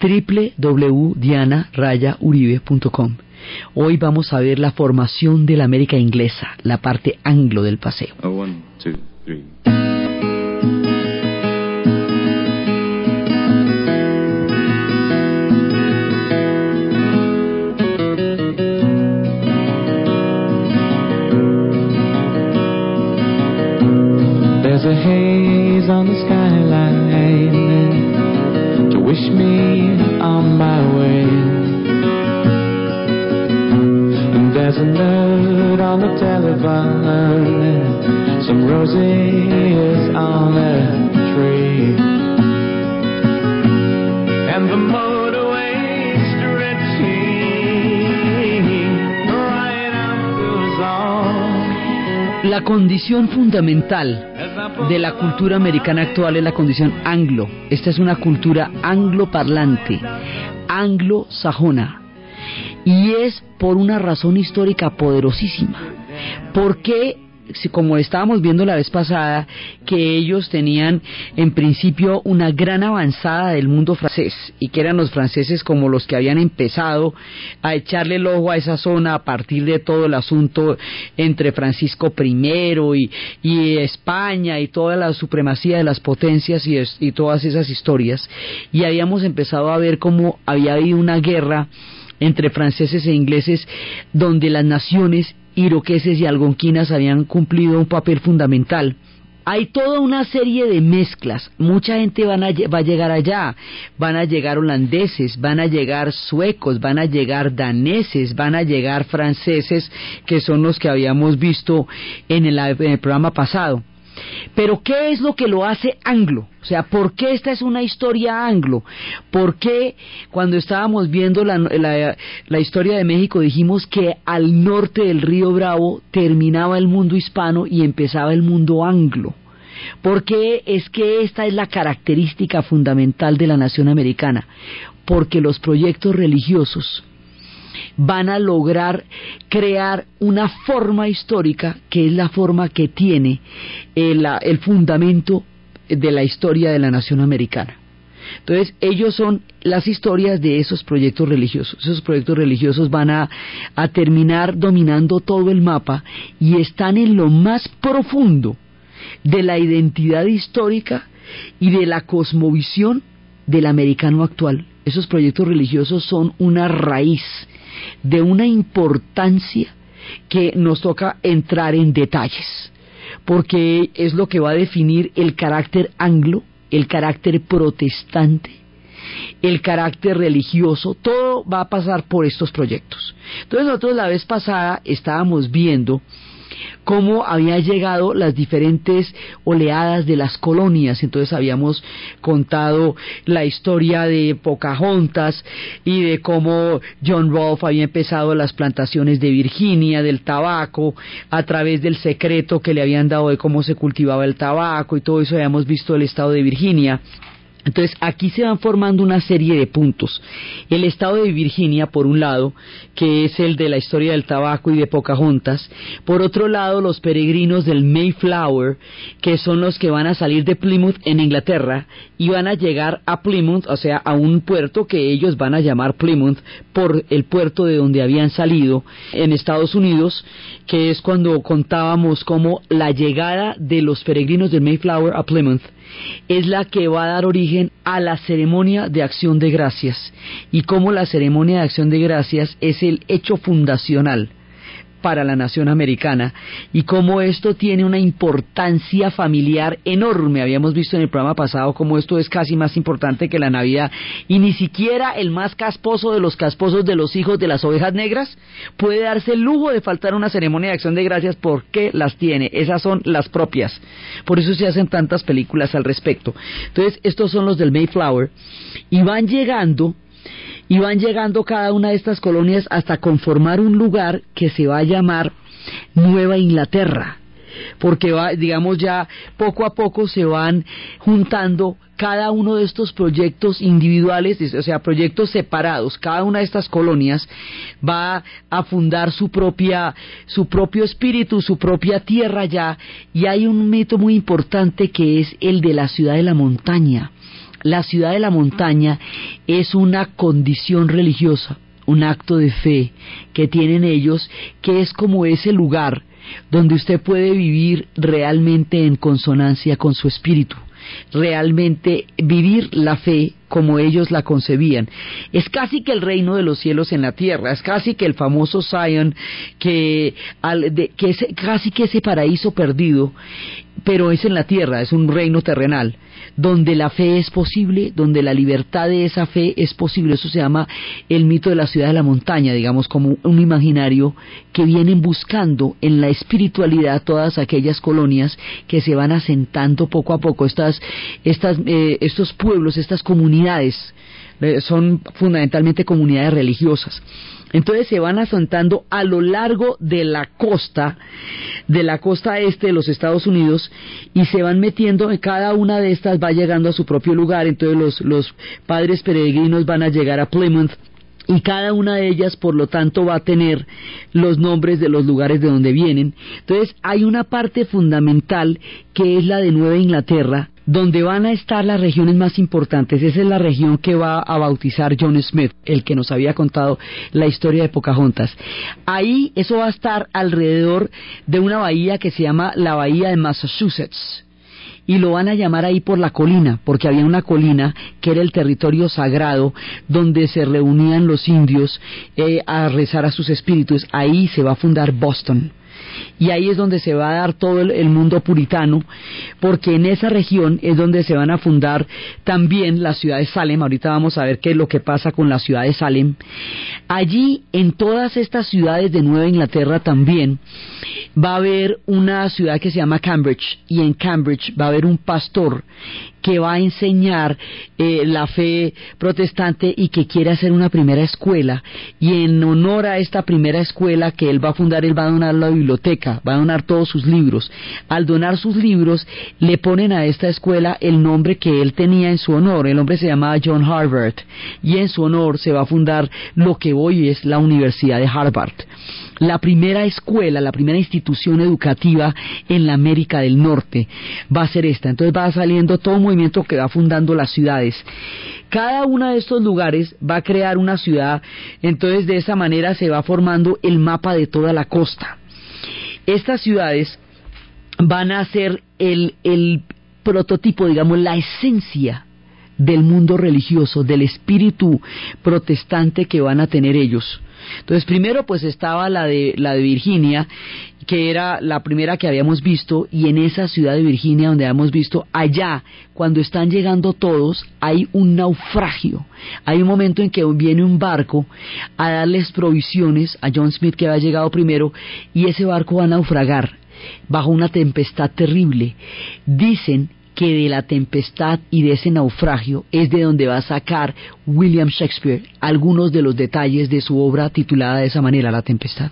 www.diana-uribe.com. Hoy vamos a ver la formación de la América inglesa, la parte anglo del paseo. Oh, one, two, three. There's a haze on the skyline to wish me on my way. And there's a note on the telephone, some roses on a tree. And the motorway stretching right out the. La condición fundamental de la cultura americana actual es la condición anglo. Esta es una cultura angloparlante, anglo-sajona. Y es por una razón histórica poderosísima. Porque, como estábamos viendo la vez pasada, que ellos tenían en principio una gran avanzada del mundo francés y que eran los franceses como los que habían empezado a echarle el ojo a esa zona a partir de todo el asunto entre Francisco I y, España y toda la supremacía de las potencias y, y todas esas historias. Y habíamos empezado a ver cómo había habido una guerra entre franceses e ingleses donde las naciones iroqueses y algonquinas habían cumplido un papel fundamental. Hay toda una serie de mezclas. Mucha gente va a llegar allá. Van a llegar holandeses, van a llegar suecos, van a llegar daneses, van a llegar franceses, que son los que habíamos visto en el programa pasado. Pero ¿qué es lo que lo hace anglo? O sea, ¿por qué esta es una historia anglo? ¿Por qué cuando estábamos viendo la, la- la historia de México dijimos que al norte del río Bravo terminaba el mundo hispano y empezaba el mundo anglo? Porque es que esta es la característica fundamental de la nación americana, porque los proyectos religiosos van a lograr crear una forma histórica que es la forma que tiene el, fundamento de la historia de la nación americana. Entonces, ellos son las historias de esos proyectos religiosos. Esos proyectos religiosos van a, a terminar dominando todo el mapa y están en lo más profundo de la identidad histórica y de la cosmovisión del americano actual. Esos proyectos religiosos son una raíz de una importancia que nos toca entrar en detalles, porque es lo que va a definir el carácter anglo, el carácter protestante, el carácter religioso, todo va a pasar por estos proyectos. Entonces nosotros la vez pasada estábamos viendo cómo habían llegado las diferentes oleadas de las colonias. Entonces habíamos contado la historia de Pocahontas y de cómo John Rolfe había empezado las plantaciones de Virginia, del tabaco, a través del secreto que le habían dado de cómo se cultivaba el tabaco y todo eso habíamos visto el estado de Virginia. Entonces aquí se van formando una serie de puntos. El estado de Virginia, por un lado, que es el de la historia del tabaco y de Pocahontas. Por otro lado, los peregrinos del Mayflower, que son los que van a salir de Plymouth en Inglaterra y van a llegar a Plymouth, o sea, a un puerto que ellos van a llamar Plymouth por el puerto de donde habían salido en Estados Unidos, que es cuando contábamos cómo la llegada de los peregrinos del Mayflower a Plymouth es la que va a dar origen a la ceremonia de acción de gracias y cómo la ceremonia de acción de gracias es el hecho fundacional para la nación americana y cómo esto tiene una importancia familiar enorme. Habíamos visto en el programa pasado cómo esto es casi más importante que la Navidad y ni siquiera el más casposo de los casposos de los hijos de las ovejas negras puede darse el lujo de faltar una ceremonia de acción de gracias porque las tiene. Esas son las propias. Por eso se hacen tantas películas al respecto. Entonces, estos son los del Mayflower y van llegando y van llegando cada una de estas colonias hasta conformar un lugar que se va a llamar Nueva Inglaterra. Porque va, digamos ya poco a poco se van juntando cada uno de estos proyectos individuales, o sea, proyectos separados, cada una de estas colonias va a fundar su propia, su propio espíritu, su propia tierra ya, y hay un mito muy importante que es el de la ciudad de la montaña. La ciudad de la montaña es una condición religiosa, un acto de fe que tienen ellos, que es como ese lugar donde usted puede vivir realmente en consonancia con su espíritu, realmente vivir la fe como ellos la concebían. Es casi que el reino de los cielos en la tierra, es casi que el famoso Zion, que, que es casi que ese paraíso perdido, pero es en la tierra, es un reino terrenal donde la fe es posible, donde la libertad de esa fe es posible. Eso se llama el mito de la ciudad de la montaña, digamos, como un imaginario que vienen buscando en la espiritualidad todas aquellas colonias que se van asentando poco a poco, estas, estas, eh, estos pueblos, estas comunidades, son fundamentalmente comunidades religiosas. Entonces se van asentando a lo largo de la costa, de la costa este de los Estados Unidos, y se van metiendo, en cada una de estas va llegando a su propio lugar, entonces los, los padres peregrinos van a llegar a Plymouth, y cada una de ellas, por lo tanto, va a tener los nombres de los lugares de donde vienen. Entonces, hay una parte fundamental que es la de Nueva Inglaterra, donde van a estar las regiones más importantes. Esa es la región que va a bautizar John Smith, el que nos había contado la historia de Pocahontas. Ahí eso va a estar alrededor de una bahía que se llama la Bahía de Massachusetts y lo van a llamar ahí por la colina, porque había una colina que era el territorio sagrado donde se reunían los indios eh, a rezar a sus espíritus. Ahí se va a fundar Boston y ahí es donde se va a dar todo el, mundo puritano, porque en esa región es donde se van a fundar también la ciudad de Salem, ahorita vamos a ver qué es lo que pasa con la ciudad de Salem. Allí, en todas estas ciudades de Nueva Inglaterra también, va a haber una ciudad que se llama Cambridge, y en Cambridge va a haber un pastor que va a enseñar eh, la fe protestante y que quiere hacer una primera escuela. Y en honor a esta primera escuela que él va a fundar, él va a donar la biblioteca, va a donar todos sus libros. Al donar sus libros le ponen a esta escuela el nombre que él tenía en su honor, el hombre se llamaba John Harvard. Y en su honor se va a fundar lo que hoy es la Universidad de Harvard la primera escuela, la primera institución educativa en la América del Norte va a ser esta. Entonces va saliendo todo un movimiento que va fundando las ciudades. Cada uno de estos lugares va a crear una ciudad, entonces de esa manera se va formando el mapa de toda la costa. Estas ciudades van a ser el, el prototipo, digamos, la esencia del mundo religioso, del espíritu protestante que van a tener ellos. Entonces, primero pues estaba la de, la de Virginia, que era la primera que habíamos visto, y en esa ciudad de Virginia donde habíamos visto, allá, cuando están llegando todos, hay un naufragio. Hay un momento en que viene un barco a darles provisiones a John Smith que había llegado primero, y ese barco va a naufragar bajo una tempestad terrible. Dicen que de la tempestad y de ese naufragio es de donde va a sacar William Shakespeare algunos de los detalles de su obra titulada de esa manera, La Tempestad.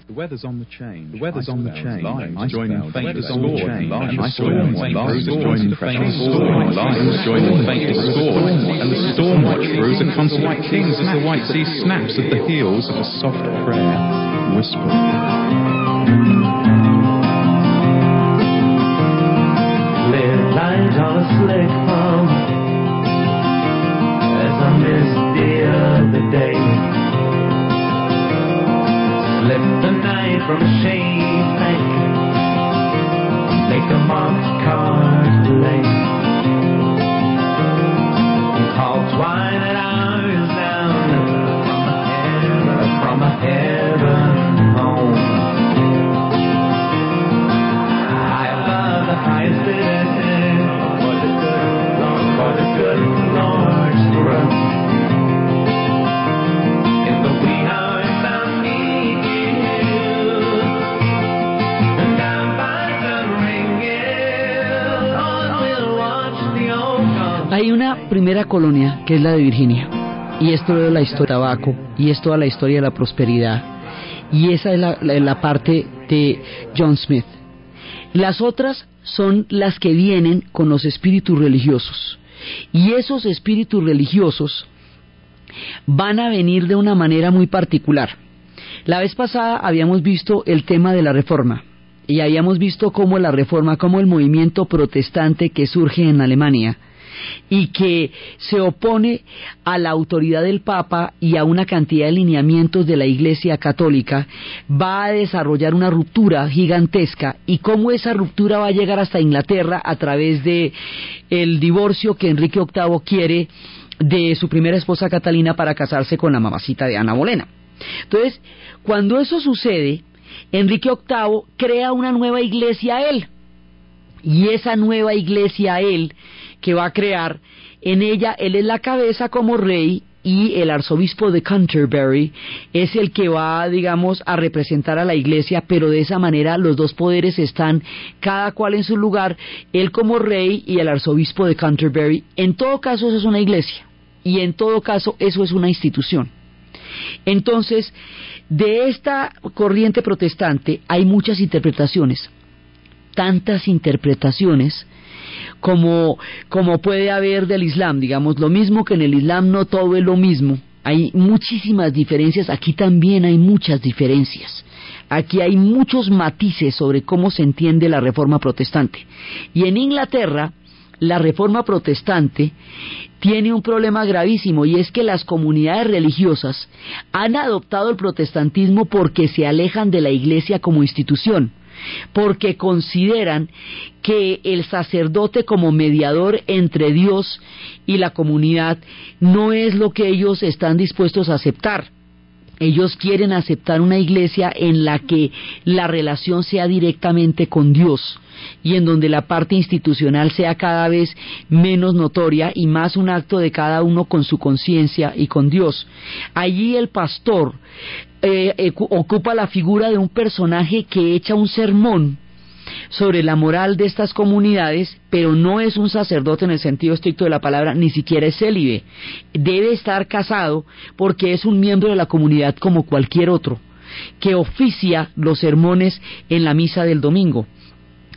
On a slick pump as I missed the other day. Slipped the night from a shade bank, make a marked card late. Call twine at hours primera colonia que es la de Virginia. y es toda la historia del tabaco, y es toda la historia de la prosperidad. Y esa es la, la- parte de John Smith. Las otras son las que vienen con los espíritus religiosos. Y esos espíritus religiosos van a venir de una manera muy particular. La vez pasada habíamos visto el tema de la reforma y habíamos visto cómo la reforma, cómo el movimiento protestante que surge en Alemania y que se opone a la autoridad del Papa y a una cantidad de lineamientos de la Iglesia Católica, va a desarrollar una ruptura gigantesca y cómo esa ruptura va a llegar hasta Inglaterra a través de el divorcio que Enrique VIII quiere de su primera esposa Catalina para casarse con la mamacita de Ana Bolena. Entonces, cuando eso sucede, Enrique VIII crea una nueva iglesia a él. Y esa nueva iglesia a él que va a crear, en ella él es la cabeza como rey y el arzobispo de Canterbury es el que va, digamos, a representar a la iglesia, pero de esa manera los dos poderes están cada cual en su lugar, él como rey y el arzobispo de Canterbury. En todo caso eso es una iglesia y en todo caso eso es una institución. Entonces, de esta corriente protestante hay muchas interpretaciones, tantas interpretaciones como, como puede haber del Islam, digamos, lo mismo que en el Islam no todo es lo mismo, hay muchísimas diferencias, aquí también hay muchas diferencias. Aquí hay muchos matices sobre cómo se entiende la reforma protestante. Y en Inglaterra, la reforma protestante tiene un problema gravísimo y es que las comunidades religiosas han adoptado el protestantismo porque se alejan de la iglesia como institución, porque consideran que el sacerdote como mediador entre Dios y la comunidad no es lo que ellos están dispuestos a aceptar. Ellos quieren aceptar una iglesia en la que la relación sea directamente con Dios y en donde la parte institucional sea cada vez menos notoria y más un acto de cada uno con su conciencia y con Dios. Allí el pastor eh, ocupa la figura de un personaje que echa un sermón sobre la moral de estas comunidades, pero no es un sacerdote en el sentido estricto de la palabra, ni siquiera es célibe. Debe estar casado porque es un miembro de la comunidad como cualquier otro, que oficia los sermones en la misa del domingo.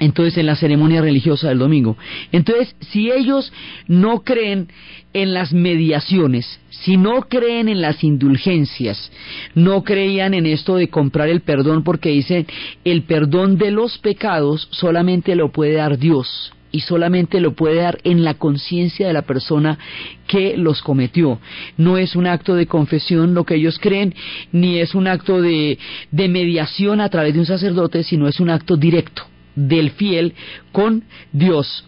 Entonces, en la ceremonia religiosa del domingo. Entonces, si ellos no creen en las mediaciones, si no creen en las indulgencias, no creían en esto de comprar el perdón porque dicen el perdón de los pecados solamente lo puede dar Dios y solamente lo puede dar en la conciencia de la persona que los cometió. No es un acto de confesión lo que ellos creen, ni es un acto de, de mediación a través de un sacerdote, sino es un acto directo del fiel con Dios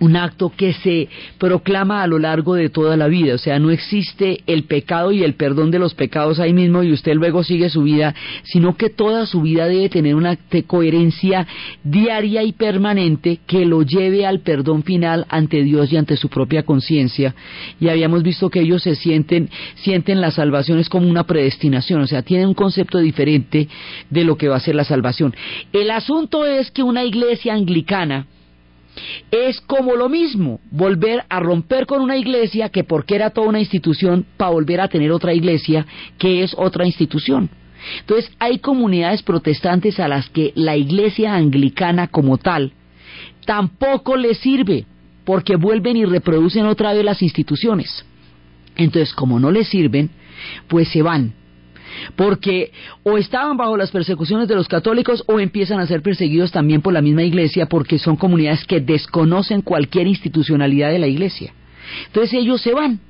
un acto que se proclama a lo largo de toda la vida, o sea, no existe el pecado y el perdón de los pecados ahí mismo y usted luego sigue su vida, sino que toda su vida debe tener una coherencia diaria y permanente que lo lleve al perdón final ante Dios y ante su propia conciencia. Y habíamos visto que ellos se sienten, sienten la salvación es como una predestinación, o sea, tienen un concepto diferente de lo que va a ser la salvación. El asunto es que una iglesia anglicana, es como lo mismo, volver a romper con una iglesia que porque era toda una institución, para volver a tener otra iglesia que es otra institución. Entonces hay comunidades protestantes a las que la iglesia anglicana como tal tampoco les sirve, porque vuelven y reproducen otra vez las instituciones. Entonces, como no les sirven, pues se van porque o estaban bajo las persecuciones de los católicos o empiezan a ser perseguidos también por la misma iglesia porque son comunidades que desconocen cualquier institucionalidad de la iglesia. Entonces ellos se van,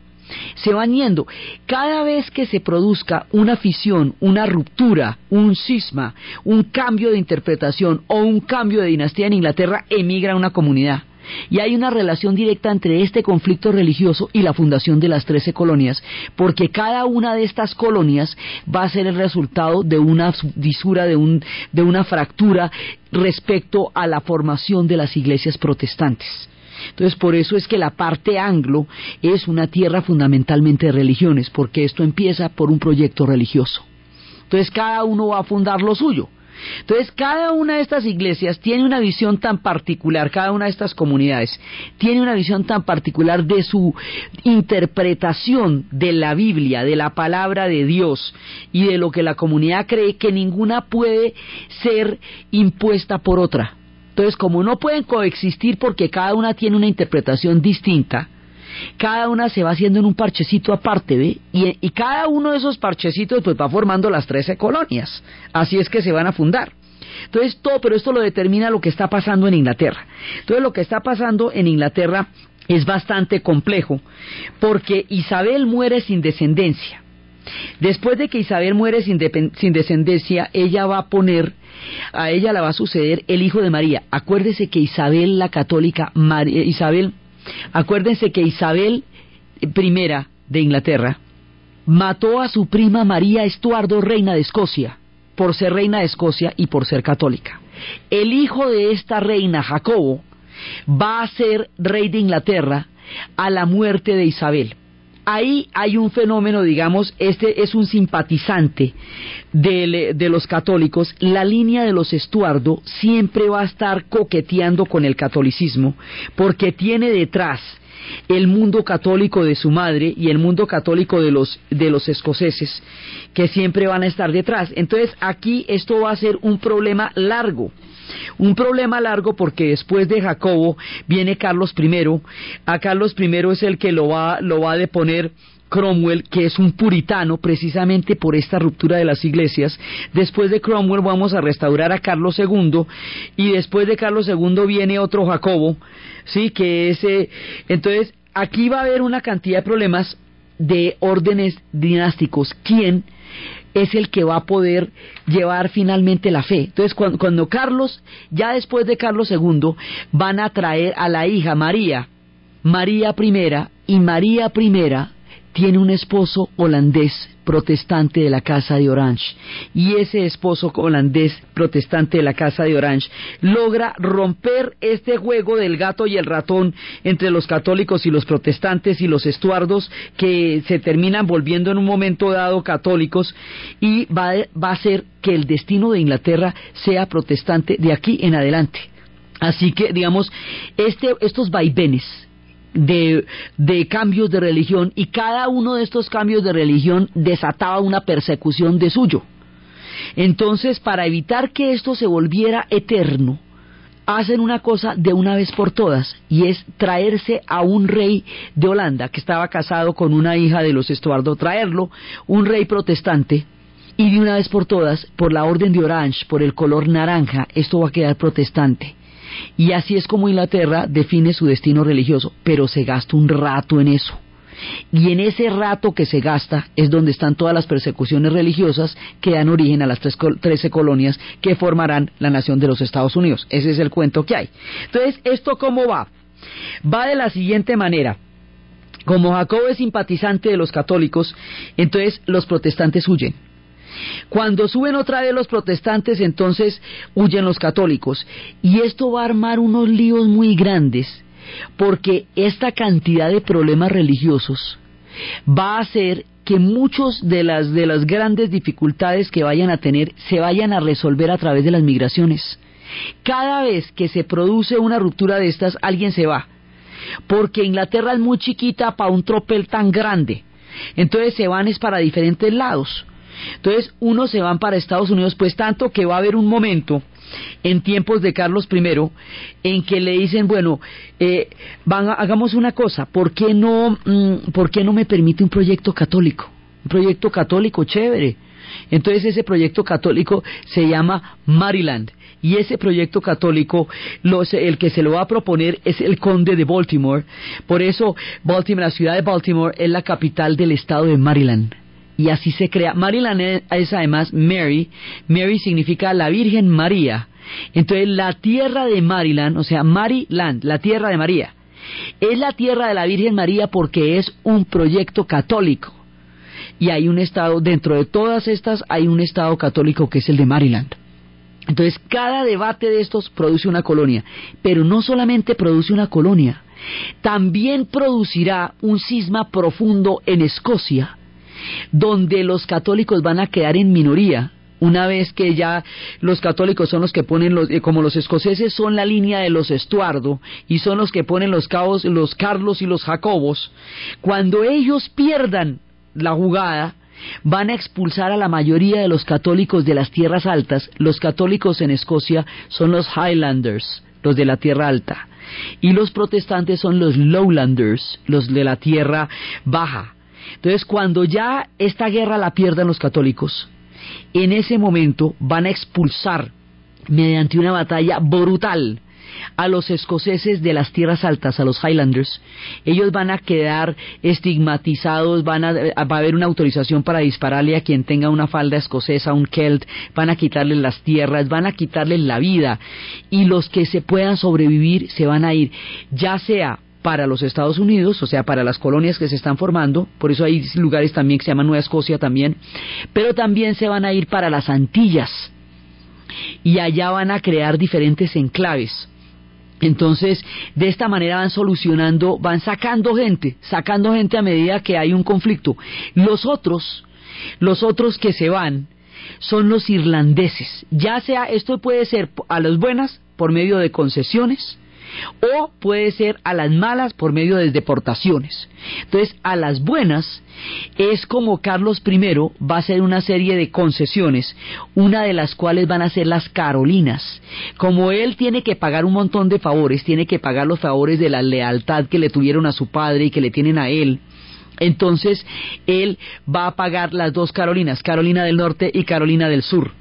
se van yendo. Cada vez que se produzca una fisión, una ruptura, un cisma, un cambio de interpretación o un cambio de dinastía en Inglaterra, emigra una comunidad. Y hay una relación directa entre este conflicto religioso y la fundación de las trece colonias, porque cada una de estas colonias va a ser el resultado de una disura, de, un, de una fractura respecto a la formación de las iglesias protestantes. Entonces, por eso es que la parte anglo es una tierra fundamentalmente de religiones, porque esto empieza por un proyecto religioso. Entonces, cada uno va a fundar lo suyo. Entonces, cada una de estas iglesias tiene una visión tan particular, cada una de estas comunidades tiene una visión tan particular de su interpretación de la Biblia, de la palabra de Dios y de lo que la comunidad cree que ninguna puede ser impuesta por otra. Entonces, como no pueden coexistir porque cada una tiene una interpretación distinta, cada una se va haciendo en un parchecito aparte, ¿ve? Y, cada uno de esos parchecitos pues va formando las trece colonias. Así es que se van a fundar. Entonces todo, pero esto lo determina lo que está pasando en Inglaterra. Entonces lo que está pasando en Inglaterra es bastante complejo porque Isabel muere sin descendencia. Después de que Isabel muere sin, sin, descendencia, ella va a poner, a ella la va a suceder el hijo de María. Acuérdese que Isabel la católica, Isabel Acuérdense que Isabel I de Inglaterra mató a su prima María Estuardo, reina de Escocia, por ser reina de Escocia y por ser católica. El hijo de esta reina, Jacobo, va a ser rey de Inglaterra a la muerte de Isabel. Ahí hay un fenómeno, digamos, este es un simpatizante de, de, los católicos. La línea de los Estuardo siempre va a estar coqueteando con el catolicismo, porque tiene detrás el mundo católico de su madre y el mundo católico de los, de los escoceses, que siempre van a estar detrás. Entonces aquí esto va a ser un problema largo. Un problema largo porque después de Jacobo viene Carlos I. A Carlos I es el que lo va, lo va a deponer Cromwell, que es un puritano precisamente por esta ruptura de las iglesias. Después de Cromwell vamos a restaurar a Carlos II y después de Carlos II viene otro Jacobo, sí, que ese, entonces aquí va a haber una cantidad de problemas de órdenes dinásticos. ¿Quién es el que va a poder llevar finalmente la fe? Entonces, cuando, cuando Carlos, ya después de Carlos II, van a traer a la hija María, María I, y María I tiene un esposo holandés protestante de la Casa de Orange y ese esposo holandés protestante de la Casa de Orange logra romper este juego del gato y el ratón entre los católicos y los protestantes y los estuardos que se terminan volviendo en un momento dado católicos y va, va a hacer que el destino de Inglaterra sea protestante de aquí en adelante. Así que, digamos, este, estos vaivenes de, de, cambios de religión y cada uno de estos cambios de religión desataba una persecución de suyo. Entonces, para evitar que esto se volviera eterno, hacen una cosa de una vez por todas y es traerse a un rey de Holanda que estaba casado con una hija de los Estuardo, traerlo, un rey protestante, y de una vez por todas, por la orden de Orange, por el color naranja, esto va a quedar protestante. Y así es como Inglaterra define su destino religioso, pero se gasta un rato en eso. Y en ese rato que se gasta es donde están todas las persecuciones religiosas que dan origen a las trece colonias que formarán la nación de los Estados Unidos. Ese es el cuento que hay. Entonces, ¿esto cómo va? Va de la siguiente manera. Como Jacobo es simpatizante de los católicos, entonces los protestantes huyen. Cuando suben otra vez los protestantes, entonces huyen los católicos. Y esto va a armar unos líos muy grandes, porque esta cantidad de problemas religiosos va a hacer que muchos de las de las grandes dificultades que vayan a tener se vayan a resolver a través de las migraciones. Cada vez que se produce una ruptura de estas, alguien se va. Porque Inglaterra es muy chiquita para un tropel tan grande. Entonces se van es para diferentes lados. Entonces, unos se van para Estados Unidos, pues tanto que va a haber un momento en tiempos de Carlos I en que le dicen, bueno, eh, van hagamos una cosa, ¿por qué, no, mm, ¿por qué no me permite un proyecto católico? Un proyecto católico chévere. Entonces ese proyecto católico se llama Maryland y ese proyecto católico el que se lo va a proponer es el conde de Baltimore. Por eso Baltimore, la ciudad de Baltimore es la capital del estado de Maryland y así se crea. Maryland es además Mary, Mary significa la Virgen María. Entonces la tierra de Maryland, o sea, Maryland, la tierra de María, es la tierra de la Virgen María porque es un proyecto católico. Y hay un estado, dentro de todas estas, hay un estado católico que es el de Maryland. Entonces, cada debate de estos produce una colonia, pero no solamente produce una colonia, también producirá un cisma profundo en Escocia, donde los católicos van a quedar en minoría una vez que ya los católicos son los que ponen los, eh, como los escoceses son la línea de los Estuardo y son los que ponen los cabos, los Carlos y los Jacobos, cuando ellos pierdan la jugada, van a expulsar a la mayoría de los católicos de las tierras altas. Los católicos en Escocia son los Highlanders, los de la tierra alta, y los protestantes son los Lowlanders, los de la tierra baja. Entonces, cuando ya esta guerra la pierdan los católicos, en ese momento van a expulsar mediante una batalla brutal a los escoceses de las tierras altas, a los Highlanders, ellos van a quedar estigmatizados, van a, va a haber una autorización para dispararle a quien tenga una falda escocesa, un Celt, van a quitarles las tierras, van a quitarles la vida. Y los que se puedan sobrevivir se van a ir, ya sea para los Estados Unidos, o sea, para las colonias que se están formando, por eso hay lugares también que se llaman Nueva Escocia también, pero también se van a ir para las Antillas y allá van a crear diferentes enclaves. Entonces, de esta manera van solucionando, van sacando gente, sacando gente a medida que hay un conflicto. Los otros, los otros que se van, son los irlandeses. Ya sea, esto puede ser a las buenas por medio de concesiones, o puede ser a las malas por medio de deportaciones. Entonces, a las buenas es como Carlos I va a hacer una serie de concesiones, una de las cuales van a ser las Carolinas. Como él tiene que pagar un montón de favores, tiene que pagar los favores de la lealtad que le tuvieron a su padre y que le tienen a él, entonces él va a pagar las dos Carolinas, Carolina del Norte y Carolina del Sur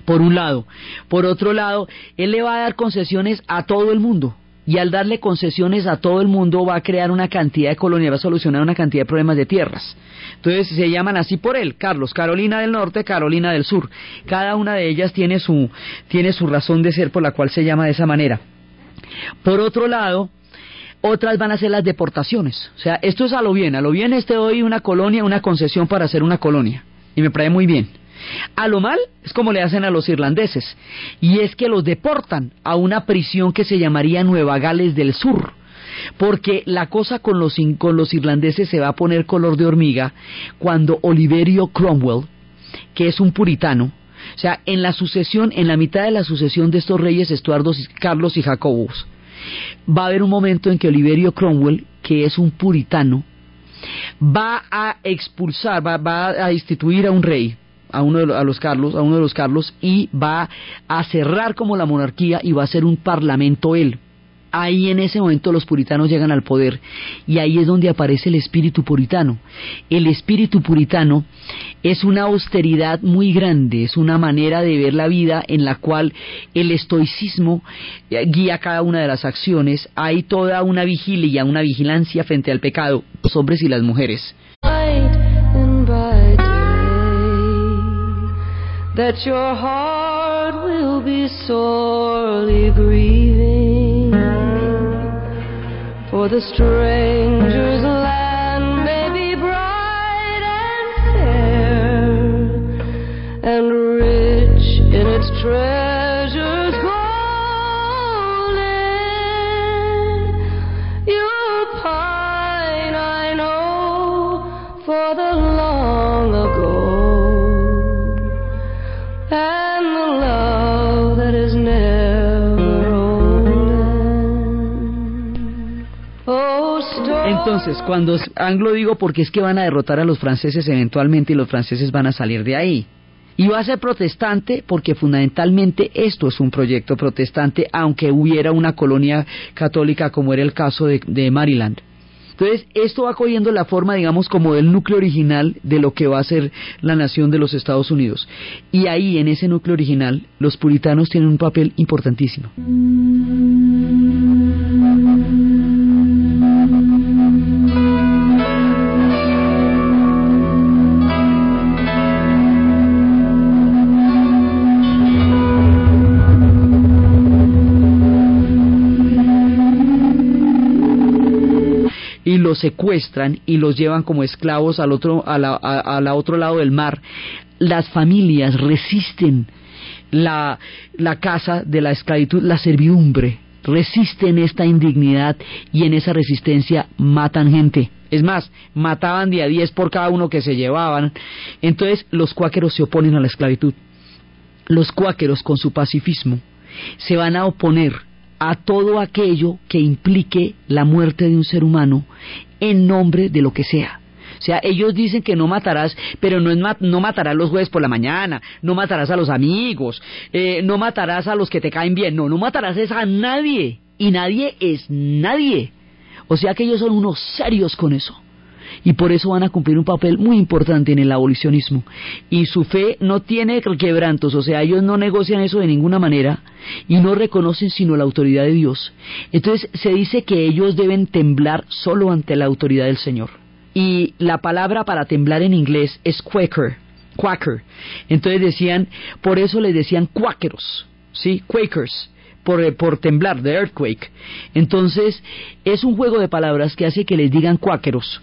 por un lado. Por otro lado, él le va a dar concesiones a todo el mundo. Y al darle concesiones a todo el mundo va a crear una cantidad de colonias, va a solucionar una cantidad de problemas de tierras. Entonces se llaman así por él, Carlos, Carolina del Norte, Carolina del Sur. Cada una de ellas tiene su, tiene su razón de ser por la cual se llama de esa manera. Por otro lado, otras van a ser las deportaciones. O sea, esto es a lo bien. A lo bien este hoy una colonia, una concesión para hacer una colonia. Y me parece muy bien. A lo mal es como le hacen a los irlandeses, y es que los deportan a una prisión que se llamaría Nueva Gales del Sur, porque la cosa con los, con los irlandeses se va a poner color de hormiga cuando Oliverio Cromwell, que es un puritano, o sea, en la sucesión, en la mitad de la sucesión de estos reyes Estuardos, Carlos y Jacobus, va a haber un momento en que Oliverio Cromwell, que es un puritano, va a expulsar, va, va a instituir a un rey, a uno de los, a los Carlos, a uno de los Carlos y va a cerrar como la monarquía y va a ser un parlamento él. Ahí en ese momento los puritanos llegan al poder y ahí es donde aparece el espíritu puritano. El espíritu puritano es una austeridad muy grande, es una manera de ver la vida en la cual el estoicismo eh, guía cada una de las acciones. Hay toda una vigilia, una vigilancia frente al pecado, los hombres y las mujeres. That your heart will be sorely grieving for the stranger's Entonces, cuando anglo digo porque es que van a derrotar a los franceses eventualmente y los franceses van a salir de ahí. Y va a ser protestante porque fundamentalmente esto es un proyecto protestante, aunque hubiera una colonia católica como era el caso de Maryland. Entonces, esto va cogiendo la forma, digamos, como del núcleo original de lo que va a ser la nación de los Estados Unidos. Y ahí, en ese núcleo original, los puritanos tienen un papel importantísimo. Secuestran y los llevan como esclavos al otro, a la, a- a otro lado del mar. Las familias resisten la, la casa de la esclavitud, la servidumbre, resisten esta indignidad y en esa resistencia matan gente. Es más, mataban de a 10 por cada uno que se llevaban. Entonces los cuáqueros se oponen a la esclavitud. los cuáqueros con su pacifismo se van a oponer a todo aquello que implique la muerte de un ser humano en nombre de lo que sea. O sea, ellos dicen que no matarás, pero no, es no matarás los jueves por la mañana, no matarás a los amigos, eh, no matarás a los que te caen bien, no, no matarás a nadie. Y nadie es nadie. O sea que ellos son unos serios con eso y por eso van a cumplir un papel muy importante en el abolicionismo. Y su fe no tiene quebrantos, o sea, ellos no negocian eso de ninguna manera y no reconocen sino la autoridad de Dios. Entonces se dice que ellos deben temblar solo ante la autoridad del Señor. Y la palabra para temblar en inglés es quaker, quaker. Entonces decían, por eso les decían cuáqueros, ¿sí? Quakers. Por, por, temblar, de earthquake. Entonces, es un juego de palabras que hace que les digan cuáqueros,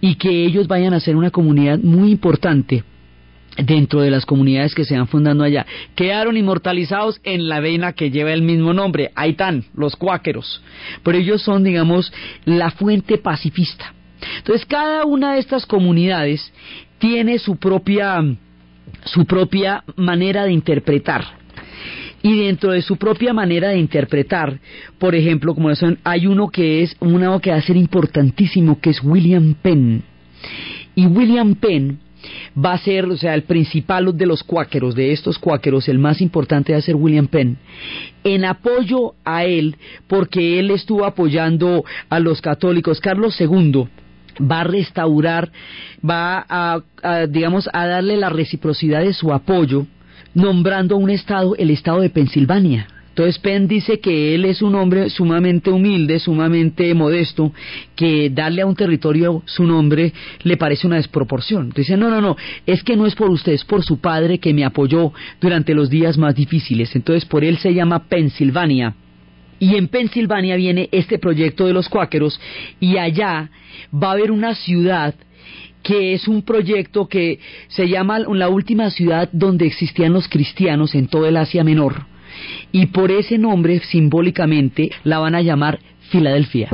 y que ellos vayan a ser una comunidad muy importante dentro de las comunidades que se van fundando allá. Quedaron inmortalizados en la vena que lleva el mismo nombre, ahí están, los cuáqueros. Pero ellos son, digamos, la fuente pacifista. Entonces, cada una de estas comunidades tiene su propia, su propia manera de interpretar y dentro de su propia manera de interpretar, por ejemplo, como son, hay uno que es uno que va a ser importantísimo, que es William Penn. Y William Penn va a ser, o sea, el principal de los cuáqueros, de estos cuáqueros, el más importante va a ser William Penn, en apoyo a él, porque él estuvo apoyando a los católicos. Carlos II va a restaurar, va a, a digamos, a darle la reciprocidad de su apoyo nombrando un estado, el estado de Pensilvania. Entonces Penn dice que él es un hombre sumamente humilde, sumamente modesto, que darle a un territorio su nombre le parece una desproporción. Dice, no, no, no, es que no es por usted, es por su padre que me apoyó durante los días más difíciles. Entonces por él se llama Pensilvania. Y en Pensilvania viene este proyecto de los cuáqueros y allá va a haber una ciudad que es un proyecto que se llama la última ciudad donde existían los cristianos en todo el Asia Menor. Y por ese nombre, simbólicamente, la van a llamar Filadelfia.